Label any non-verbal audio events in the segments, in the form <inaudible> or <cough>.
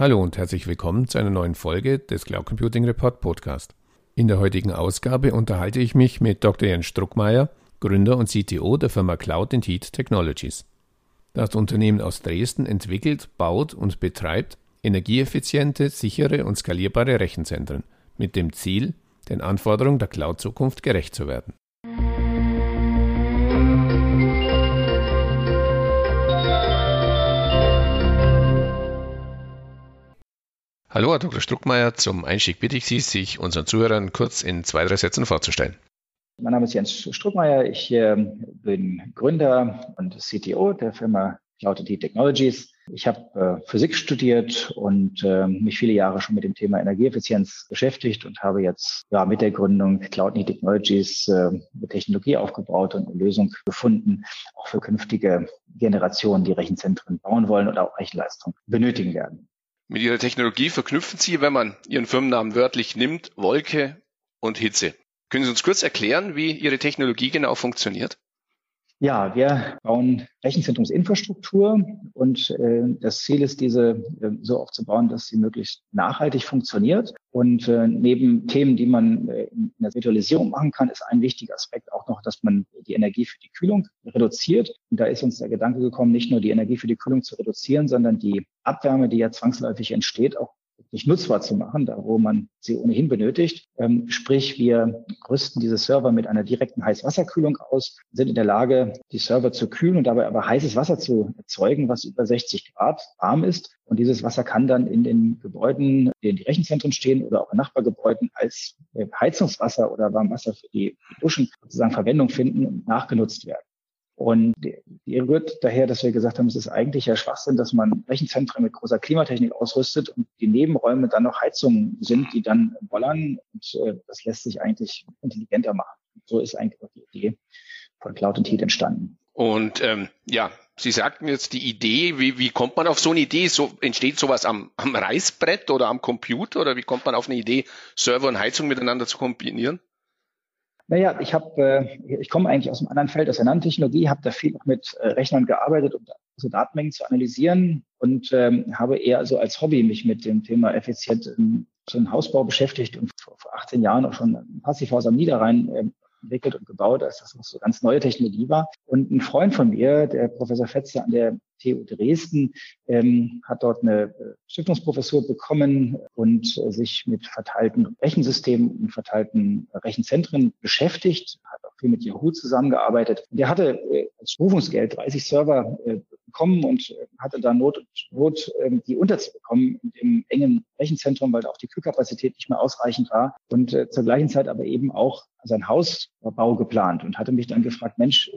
Hallo und herzlich willkommen zu einer neuen Folge des Cloud Computing Report Podcast. In der heutigen Ausgabe unterhalte ich mich mit Dr. Jens Struckmeier, Gründer und CTO der Firma Cloud Heat Technologies. Das Unternehmen aus Dresden entwickelt, baut und betreibt energieeffiziente, sichere und skalierbare Rechenzentren mit dem Ziel, den Anforderungen der Cloud-Zukunft gerecht zu werden. Hallo, Herr Dr. Struckmeier. Zum Einstieg bitte ich Sie, sich unseren Zuhörern kurz in zwei, drei Sätzen vorzustellen. Mein Name ist Jens Struckmeier. Ich äh, bin Gründer und CTO der Firma Cloud Technologies. Ich habe äh, Physik studiert und äh, mich viele Jahre schon mit dem Thema Energieeffizienz beschäftigt und habe jetzt ja, mit der Gründung Cloud Technologies äh, eine Technologie aufgebaut und eine Lösung gefunden, auch für künftige Generationen, die Rechenzentren bauen wollen oder auch Rechenleistung benötigen werden. Mit Ihrer Technologie verknüpfen Sie, wenn man Ihren Firmennamen wörtlich nimmt, Wolke und Hitze. Können Sie uns kurz erklären, wie Ihre Technologie genau funktioniert? Ja, wir bauen Rechenzentrumsinfrastruktur und äh, das Ziel ist, diese äh, so aufzubauen, dass sie möglichst nachhaltig funktioniert. Und äh, neben Themen, die man äh, in der Virtualisierung machen kann, ist ein wichtiger Aspekt auch noch, dass man die Energie für die Kühlung reduziert. Und da ist uns der Gedanke gekommen, nicht nur die Energie für die Kühlung zu reduzieren, sondern die Abwärme, die ja zwangsläufig entsteht, auch nicht nutzbar zu machen, da wo man sie ohnehin benötigt. Ähm, sprich, wir rüsten diese Server mit einer direkten Heißwasserkühlung aus, sind in der Lage, die Server zu kühlen und dabei aber heißes Wasser zu erzeugen, was über 60 Grad warm ist. Und dieses Wasser kann dann in den Gebäuden, in die Rechenzentren stehen oder auch in Nachbargebäuden als äh, Heizungswasser oder Warmwasser für die Duschen sozusagen Verwendung finden und nachgenutzt werden. Und die rührt daher, dass wir gesagt haben, es ist eigentlich ja Schwachsinn, dass man Rechenzentren mit großer Klimatechnik ausrüstet und die Nebenräume dann noch Heizungen sind, die dann bollern. Und äh, das lässt sich eigentlich intelligenter machen. So ist eigentlich auch die Idee von Cloud und Heat entstanden. Und ähm, ja, Sie sagten jetzt die Idee, wie, wie kommt man auf so eine Idee? So, entsteht sowas am, am Reißbrett oder am Computer oder wie kommt man auf eine Idee, Server und Heizung miteinander zu kombinieren? Naja, ich habe, äh, ich komme eigentlich aus einem anderen Feld, aus der Nanotechnologie, habe da viel mit äh, Rechnern gearbeitet, um so Datenmengen zu analysieren und ähm, habe eher so als Hobby mich mit dem Thema effizient so im Hausbau beschäftigt und vor, vor 18 Jahren auch schon ein Passivhaus am Niederrhein äh, entwickelt und gebaut, als das noch so ganz neue Technologie war. Und ein Freund von mir, der Professor Fetzer an der TU Dresden, ähm, hat dort eine äh, Stiftungsprofessur bekommen und äh, sich mit verteilten Rechensystemen und verteilten Rechenzentren beschäftigt, hat auch viel mit Yahoo zusammengearbeitet. Der hatte äh, als Berufungsgeld 30 Server äh, bekommen und äh, hatte da Not, Not ähm, die unterzubekommen im engen Rechenzentrum, weil auch die Kühlkapazität nicht mehr ausreichend war und zur gleichen Zeit aber eben auch sein Hausbau geplant und hatte mich dann gefragt, Mensch,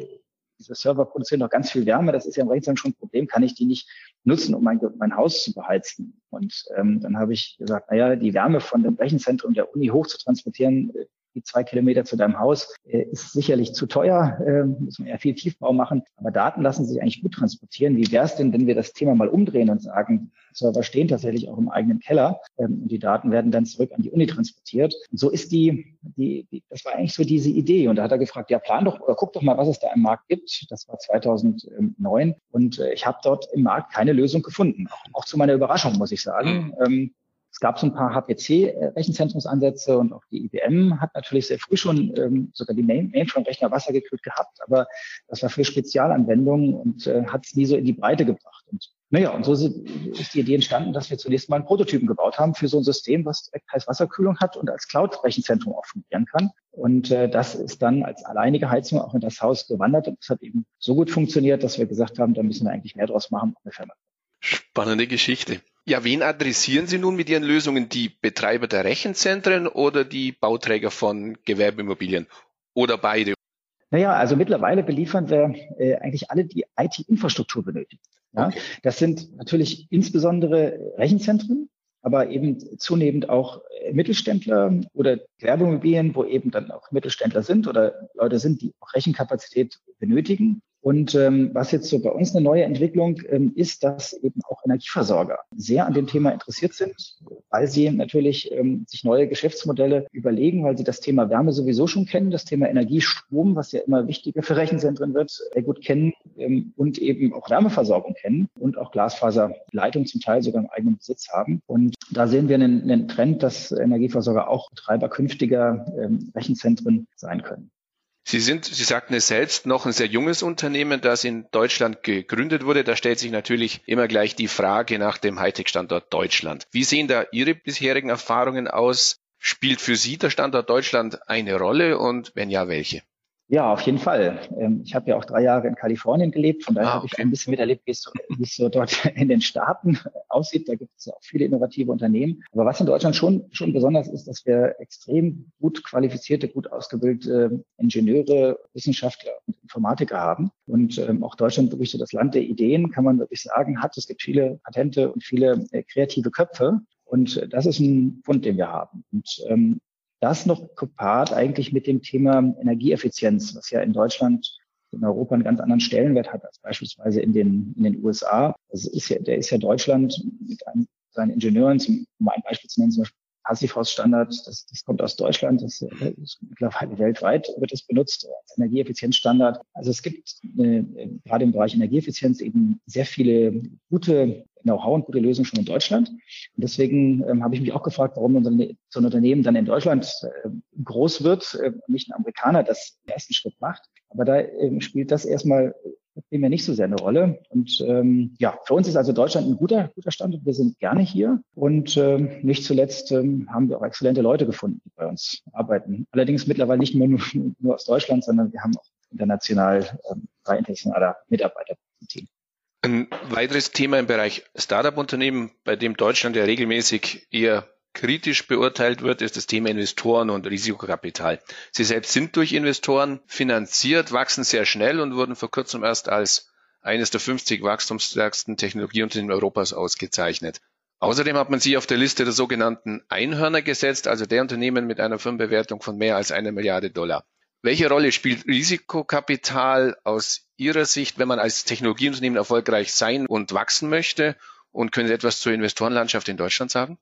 diese Server produzieren doch ganz viel Wärme, das ist ja im Rechenzentrum schon ein Problem, kann ich die nicht nutzen, um mein, mein Haus zu beheizen? Und ähm, dann habe ich gesagt, naja, die Wärme von dem Rechenzentrum der Uni hoch zu transportieren, äh, die zwei Kilometer zu deinem Haus äh, ist sicherlich zu teuer, äh, muss man ja viel Tiefbau machen, aber Daten lassen sich eigentlich gut transportieren. Wie wäre es denn, wenn wir das Thema mal umdrehen und sagen, Server stehen tatsächlich auch im eigenen Keller ähm, und die Daten werden dann zurück an die Uni transportiert. Und so ist die, die, die, das war eigentlich so diese Idee. Und da hat er gefragt, ja, plan doch oder guck doch mal, was es da im Markt gibt. Das war 2009 und äh, ich habe dort im Markt keine Lösung gefunden. Auch, auch zu meiner Überraschung, muss ich sagen. Mhm. Es gab so ein paar HPC-Rechenzentrumsansätze und auch die IBM hat natürlich sehr früh schon ähm, sogar die Mainframe-Rechner wassergekühlt gehabt, aber das war für Spezialanwendungen und äh, hat es nie so in die Breite gebracht. Und naja, und so ist die Idee entstanden, dass wir zunächst mal einen Prototypen gebaut haben für so ein System, was direkt Heißwasserkühlung hat und als Cloud-Rechenzentrum auch fungieren kann. Und äh, das ist dann als alleinige Heizung auch in das Haus gewandert und es hat eben so gut funktioniert, dass wir gesagt haben, da müssen wir eigentlich mehr draus machen. Spannende Geschichte. Ja, wen adressieren Sie nun mit Ihren Lösungen? Die Betreiber der Rechenzentren oder die Bauträger von Gewerbeimmobilien oder beide? Naja, also mittlerweile beliefern wir äh, eigentlich alle, die IT-Infrastruktur benötigen. Ja? Okay. Das sind natürlich insbesondere Rechenzentren, aber eben zunehmend auch äh, Mittelständler oder Gewerbeimmobilien, wo eben dann auch Mittelständler sind oder Leute sind, die auch Rechenkapazität benötigen Und ähm, was jetzt so bei uns eine neue Entwicklung ähm, ist, dass eben auch Energieversorger sehr an dem Thema interessiert sind, weil sie natürlich ähm, sich neue Geschäftsmodelle überlegen, weil sie das Thema Wärme sowieso schon kennen, das Thema Energiestrom, was ja immer wichtiger für Rechenzentren wird, sehr gut kennen ähm, und eben auch Wärmeversorgung kennen und auch Glasfaserleitung zum Teil sogar im eigenen Besitz haben. Und da sehen wir einen, einen Trend, dass Energieversorger auch Betreiber künftiger ähm, Rechenzentren sein können. Sie sind, Sie sagten es selbst, noch ein sehr junges Unternehmen, das in Deutschland gegründet wurde. Da stellt sich natürlich immer gleich die Frage nach dem Hightech-Standort Deutschland. Wie sehen da Ihre bisherigen Erfahrungen aus? Spielt für Sie der Standort Deutschland eine Rolle und wenn ja, welche? Ja, auf jeden Fall. Ähm, ich habe ja auch drei Jahre in Kalifornien gelebt, von daher ah, okay. habe ich ein bisschen miterlebt, wie es, so, wie es so dort <laughs> in den Staaten aussieht. Da gibt es ja auch viele innovative Unternehmen. Aber was in Deutschland schon, schon besonders ist, dass wir extrem gut qualifizierte, gut ausgebildete Ingenieure, Wissenschaftler und Informatiker haben. Und ähm, auch Deutschland wirklich so das Land der Ideen, kann man wirklich sagen, hat. Es gibt viele Patente und viele äh, kreative Köpfe. Und das ist ein Fund, den wir haben. Und ähm, das noch gepaart eigentlich mit dem Thema Energieeffizienz, was ja in Deutschland in Europa einen ganz anderen Stellenwert hat als beispielsweise in den, in den USA. Das ist ja, der ist ja Deutschland mit einem, seinen Ingenieuren, zum, um ein Beispiel zu nennen, zum Beispiel Passivhausstandard, das, das kommt aus Deutschland, das ist mittlerweile weltweit wird es benutzt als Energieeffizienzstandard. Also es gibt äh, gerade im Bereich Energieeffizienz eben sehr viele gute Know-how und gute Lösungen schon in Deutschland. Und deswegen ähm, habe ich mich auch gefragt, warum so ein Unternehmen dann in Deutschland äh, groß wird, äh, nicht ein Amerikaner das den ersten Schritt macht. Aber da ähm, spielt das erstmal primär nicht so sehr eine Rolle. Und ähm, ja, für uns ist also Deutschland ein guter, guter Standort. Wir sind gerne hier und ähm, nicht zuletzt ähm, haben wir auch exzellente Leute gefunden, die bei uns arbeiten. Allerdings mittlerweile nicht mehr nur, <laughs> nur aus Deutschland, sondern wir haben auch international ähm, drei internationale Mitarbeiter im Team. Ein weiteres Thema im Bereich Startup-Unternehmen, bei dem Deutschland ja regelmäßig eher kritisch beurteilt wird, ist das Thema Investoren und Risikokapital. Sie selbst sind durch Investoren finanziert, wachsen sehr schnell und wurden vor kurzem erst als eines der 50 wachstumsstärksten Technologieunternehmen Europas ausgezeichnet. Außerdem hat man sie auf der Liste der sogenannten Einhörner gesetzt, also der Unternehmen mit einer Firmenbewertung von mehr als einer Milliarde Dollar. Welche Rolle spielt Risikokapital aus Ihrer Sicht, wenn man als Technologieunternehmen erfolgreich sein und wachsen möchte? Und können Sie etwas zur Investorenlandschaft in Deutschland sagen?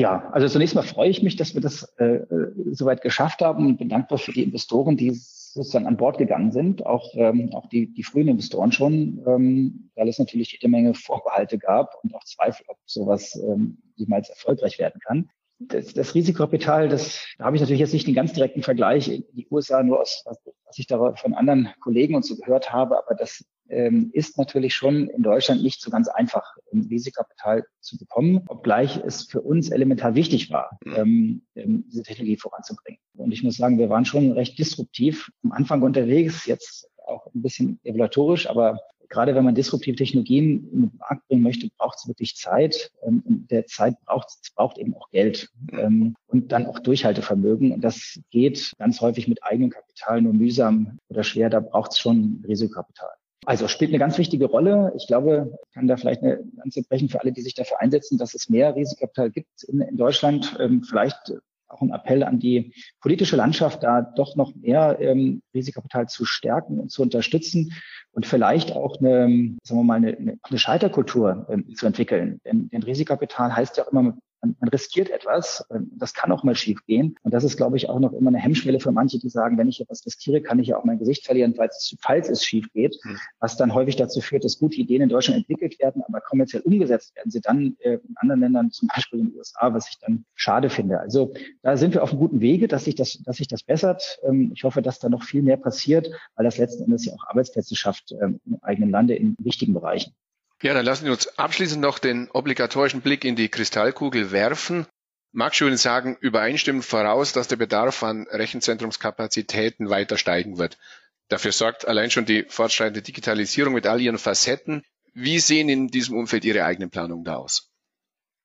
Ja, also zunächst mal freue ich mich, dass wir das äh, äh soweit geschafft haben und bin dankbar für die Investoren, die sozusagen an Bord gegangen sind, auch, ähm, auch die, die frühen Investoren schon, ähm, weil es natürlich jede Menge Vorbehalte gab und auch Zweifel, ob sowas ähm, jemals erfolgreich werden kann. Das, das Risikokapital, das da habe ich natürlich jetzt nicht den ganz direkten Vergleich. In die USA, nur aus was, was ich da von anderen Kollegen und so gehört habe, aber das ähm, ist natürlich schon in Deutschland nicht so ganz einfach, um Risikokapital zu bekommen, obgleich es für uns elementar wichtig war, mhm. ähm, ähm, diese Technologie voranzubringen. Und ich muss sagen, wir waren schon recht disruptiv am Anfang unterwegs, jetzt auch ein bisschen evaluatorisch, aber gerade wenn man disruptive Technologien in den Markt bringen möchte, braucht es wirklich Zeit. Ähm, und der Zeit braucht es braucht eben auch Geld ähm, und dann auch Durchhaltevermögen. Und das geht ganz häufig mit eigenem Kapital nur mühsam oder schwer. Da braucht es schon Risikokapital. Also spielt eine ganz wichtige Rolle. Ich glaube, ich kann da vielleicht eine Lanze brechen für alle, die sich dafür einsetzen, dass es mehr Risikokapital gibt in, in Deutschland. Ähm, vielleicht auch ein Appell an die politische Landschaft, da doch noch mehr ähm, Risikokapital zu stärken und zu unterstützen und vielleicht auch eine, sagen wir mal, eine, eine Scheiterkultur ähm, zu entwickeln. Denn, denn Risikokapital heißt ja auch immer, man, man riskiert etwas, ähm, das kann auch mal schief gehen. Und das ist, glaube ich, auch noch immer eine Hemmschwelle für manche, die sagen, wenn ich etwas riskiere, kann ich ja auch mein Gesicht verlieren, falls, falls es schief geht. Mhm. Was dann häufig dazu führt, dass gute Ideen in Deutschland entwickelt werden, aber kommerziell umgesetzt werden sie dann äh, in anderen Ländern, zum Beispiel in den USA, was ich dann schade finde. Also da sind wir auf einem guten Wege, dass sich das, dass sich das bessert. Ähm, ich hoffe, dass da noch viel mehr passiert, weil das letzten Endes ja auch Arbeitsplätze schafft ähm, im eigenen Lande in wichtigen Bereichen. Ja, dann lassen Sie uns abschließend noch den obligatorischen Blick in die Kristallkugel werfen. Du Ihnen sagen, übereinstimmend voraus, dass der Bedarf an Rechenzentrumskapazitäten weiter steigen wird. Dafür sorgt allein schon die fortschreitende Digitalisierung mit all ihren Facetten. Wie sehen in diesem Umfeld Ihre eigenen Planungen da aus?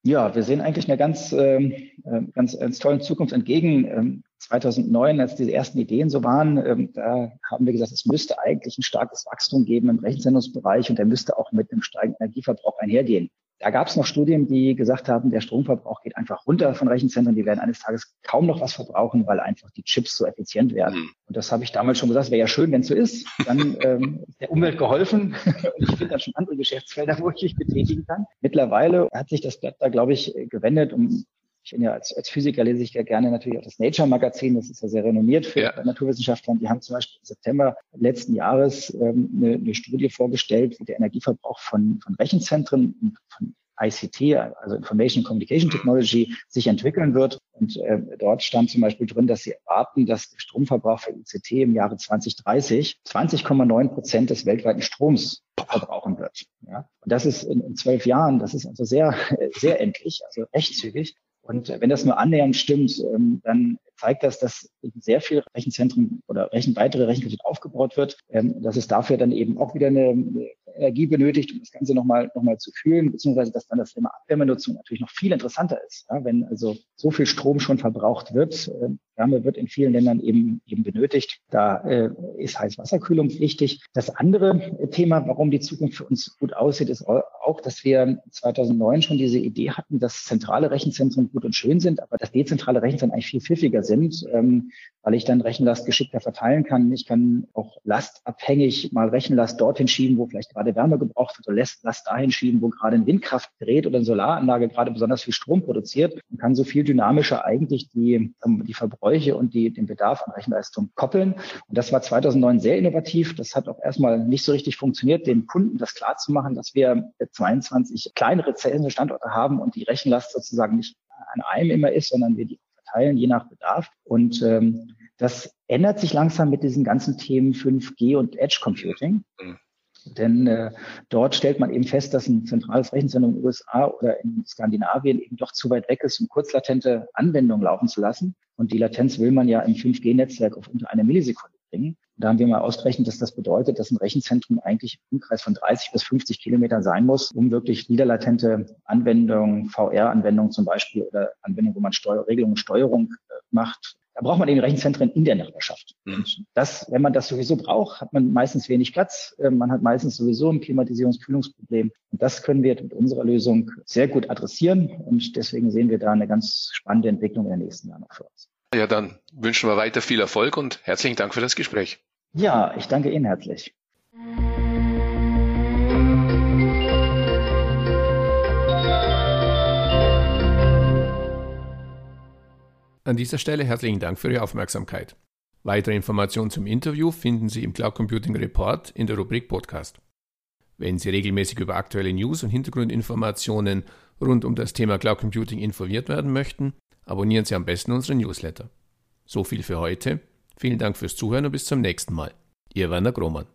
Ja, wir sehen eigentlich einer ganz, ähm, äh, ganz, ganz tollen Zukunft entgegen. 2009, ähm, als diese ersten Ideen so waren, ähm, da haben wir gesagt, es müsste eigentlich ein starkes Wachstum geben im Rechenzentrumsbereich und der müsste auch mit einem steigenden Energieverbrauch einhergehen. Da gab es noch Studien, die gesagt haben, der Stromverbrauch geht einfach runter von Rechenzentren. Die werden eines Tages kaum noch was verbrauchen, weil einfach die Chips so effizient werden. Mhm. Und das habe ich damals schon gesagt, wäre ja schön, wenn es so ist. Dann <laughs> ähm, ist der Umwelt geholfen. <laughs> Und ich finde dann schon andere Geschäftsfelder, wo ich mich betätigen kann. Mittlerweile hat sich das Blatt da, glaube ich, gewendet, um ich bin ja als, als Physiker lese ich ja gerne natürlich auch das Nature-Magazin, das ist ja sehr renommiert für ja. Naturwissenschaftler. Die haben zum Beispiel im September letzten Jahres ähm, eine, eine Studie vorgestellt, wie der Energieverbrauch von, von Rechenzentren und von ICT, also Information Communication Technology, sich entwickeln wird. Und äh, dort stand zum Beispiel drin, dass sie erwarten, dass der Stromverbrauch für ICT im Jahre 2030 20,9 Prozent des weltweiten Stroms verbrauchen wird. Ja? Und das ist in, in zwölf Jahren, das ist also sehr, <laughs> sehr endlich, also recht zügig. Und wenn das nur annähernd stimmt, ähm, dann zeigt das, dass sehr viel Rechenzentren oder Rechen, weitere Rechenkapazität aufgebaut wird, ähm, dass es dafür dann eben auch wieder eine, eine Energie benötigt, um das Ganze nochmal noch mal zu kühlen, beziehungsweise dass dann das Thema Abwärmenutzung natürlich noch viel interessanter ist. Ja, wenn also so viel Strom schon verbraucht wird, äh, Wärme wird in vielen Ländern eben, eben benötigt. Da äh, ist Heißwasserkühlung wichtig. Das andere Thema, warum die Zukunft für uns gut aussieht, ist auch, dass wir 2009 schon diese Idee hatten, dass zentrale Rechenzentren gut und schön sind, aber dass dezentrale Rechenzentren eigentlich viel pfiffiger sind, ähm, weil ich dann Rechenlast geschickter verteilen kann. Ich kann auch lastabhängig mal Rechenlast dorthin schieben, wo vielleicht gerade Wärme gebraucht wird oder Last dahin schieben, wo gerade ein Windkraftgerät oder eine Solaranlage gerade besonders viel Strom produziert und kann so viel dynamischer eigentlich die, ähm, die Verbräuche und die, den Bedarf an Rechenleistung koppeln. Und das war 2009 sehr innovativ. Das hat auch erstmal nicht so richtig funktioniert, den Kunden das klar zu machen, dass wir 22 kleinere Standorte haben und die Rechenlast sozusagen nicht an einem immer ist, sondern wir die verteilen, je nach Bedarf. Und ähm, das ändert sich langsam mit diesen ganzen Themen 5G und Edge Computing. Mhm. Denn äh, dort stellt man eben fest, dass ein zentrales Rechenzentrum in den USA oder in Skandinavien eben doch zu weit weg ist, um kurzlatente Anwendungen laufen zu lassen. Und die Latenz will man ja im 5G-Netzwerk auf unter eine Millisekunde bringen. Da haben wir mal ausgerechnet, dass das bedeutet, dass ein Rechenzentrum eigentlich im Umkreis von 30 bis 50 Kilometern sein muss, um wirklich niederlatente Anwendungen, VR-Anwendungen zum Beispiel oder Anwendungen, wo man Steuer Regelungen und Steuerung äh, macht, da braucht man eben Rechenzentren in der Nachbarschaft. Mhm. Und das, wenn man das sowieso braucht, hat man meistens wenig Platz. Äh, man hat meistens sowieso ein Klimatisierungs-Kühlungsproblem. Und das können wir mit unserer Lösung sehr gut adressieren. Und deswegen sehen wir da eine ganz spannende Entwicklung in den nächsten Jahren auch für uns. Ja, dann wünschen wir weiter viel Erfolg und herzlichen Dank für das Gespräch. Ja, ich danke Ihnen herzlich. An dieser Stelle herzlichen Dank für Ihre Aufmerksamkeit. Weitere Informationen zum Interview finden Sie im Cloud Computing Report in der Rubrik Podcast. Wenn Sie regelmäßig über aktuelle News und Hintergrundinformationen rund um das Thema Cloud Computing informiert werden möchten, abonnieren Sie am besten unseren Newsletter. So viel für heute. Vielen Dank fürs Zuhören und bis zum nächsten Mal. Ihr Werner Grohmann.